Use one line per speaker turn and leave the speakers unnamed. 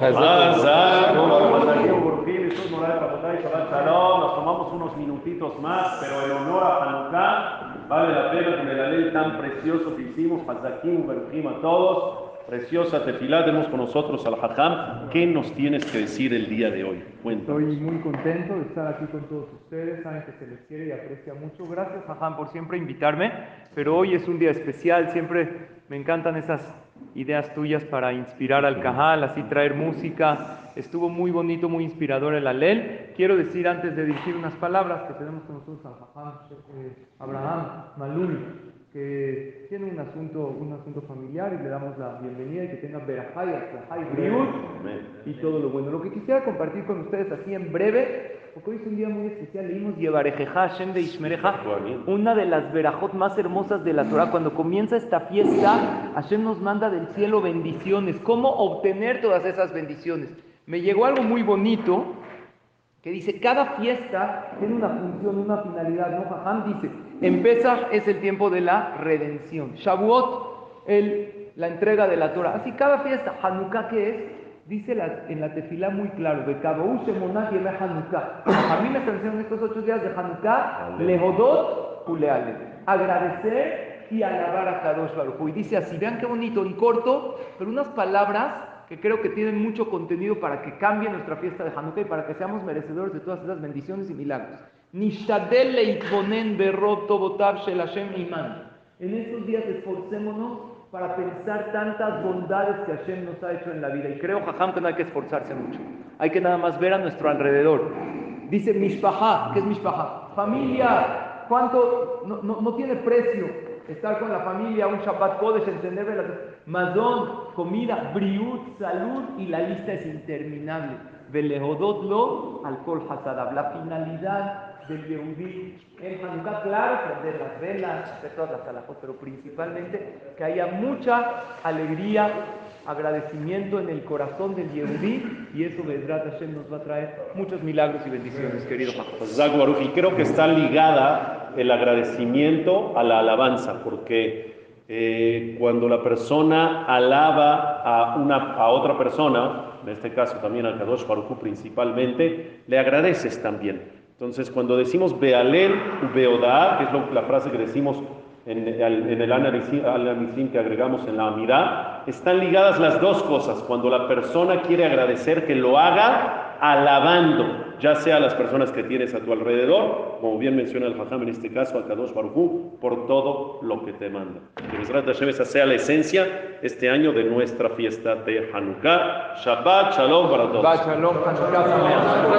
Nos tomamos unos minutitos más, pero en honor a Hanukkah vale la pena con el alel tan precioso que hicimos, Hazakim, Berujim a todos. Preciosa tefilá, demos con nosotros al Hajam. ¿Qué nos tienes que decir el día de hoy?
Cuéntanos. Estoy muy contento de estar aquí con todos ustedes. Saben que se les quiere y aprecia mucho. Gracias, Hajam, por siempre invitarme. Pero hoy es un día especial. Siempre me encantan esas ideas tuyas para inspirar al Cajal, así traer música. Estuvo muy bonito, muy inspirador el Alel. Quiero decir antes de decir unas palabras que tenemos con nosotros a eh, Abraham Maluni, que tiene un asunto, un asunto familiar y le damos la bienvenida y que tenga Berajay, y todo lo bueno. Lo que quisiera compartir con ustedes así en breve porque hoy es un día muy especial. Leímos Yevarejeja Hashem de Ishmereja, una de las verajot más hermosas de la Torah. Cuando comienza esta fiesta, Hashem nos manda del cielo bendiciones. ¿Cómo obtener todas esas bendiciones? Me llegó algo muy bonito que dice: cada fiesta tiene una función, una finalidad. ¿no? Jajam dice: empezar es el tiempo de la redención. Shavuot, el, la entrega de la Torah. Así cada fiesta. Hanukkah, ¿qué es? Dice en la tefilá muy claro, de Kabaúche Monah y Hanukkah. A mí me en estos ocho días de Hanukkah, Lehodot Uleale. Agradecer y alabar a Kadosh Baruj Y dice así, vean qué bonito, en corto, pero unas palabras que creo que tienen mucho contenido para que cambie nuestra fiesta de Hanukkah y para que seamos merecedores de todas esas bendiciones y milagros. Nishadel leitbonen berrot tobotav shel Hashem iman. En estos días esforcémonos para pensar tantas bondades que Hashem nos ha hecho en la vida. Y creo, Jajam, que no hay que esforzarse mucho. Hay que nada más ver a nuestro alrededor. Dice Mishpaha, ¿qué es Mishpaha? Familia, ¿cuánto? No, no, no, tiene precio estar con la familia, un Shabbat Kodesh, encender la mazón, comida, briut, salud, y la lista es interminable. Velehodotlo, alcohol hasadab. La finalidad del Yehudí en Hanukkah, claro, prender las velas, hacer todas las alajos, pero principalmente que haya mucha alegría, agradecimiento en el corazón del Yehudí y eso Bedrat Hashem nos va a traer muchos milagros y bendiciones, querido
Pues y creo que está ligada el agradecimiento a la alabanza, porque eh, cuando la persona alaba a, una, a otra persona, en este caso también al Kadosh Baruch principalmente, le agradeces también. Entonces, cuando decimos Bealel Beodá, que es la frase que decimos en, el análisis que agregamos en la Amidad, están ligadas las dos cosas. Cuando la persona quiere agradecer, que lo haga alabando, ya sea a las personas que tienes a tu alrededor, como bien menciona el Hajam en este caso, a Kadosh Barujú, por todo lo que te manda. Que Besrat Hashem esa sea la esencia este año de nuestra fiesta de Hanukkah. Shabbat Shalom para todos. Shabbat Shalom, Hanukkah.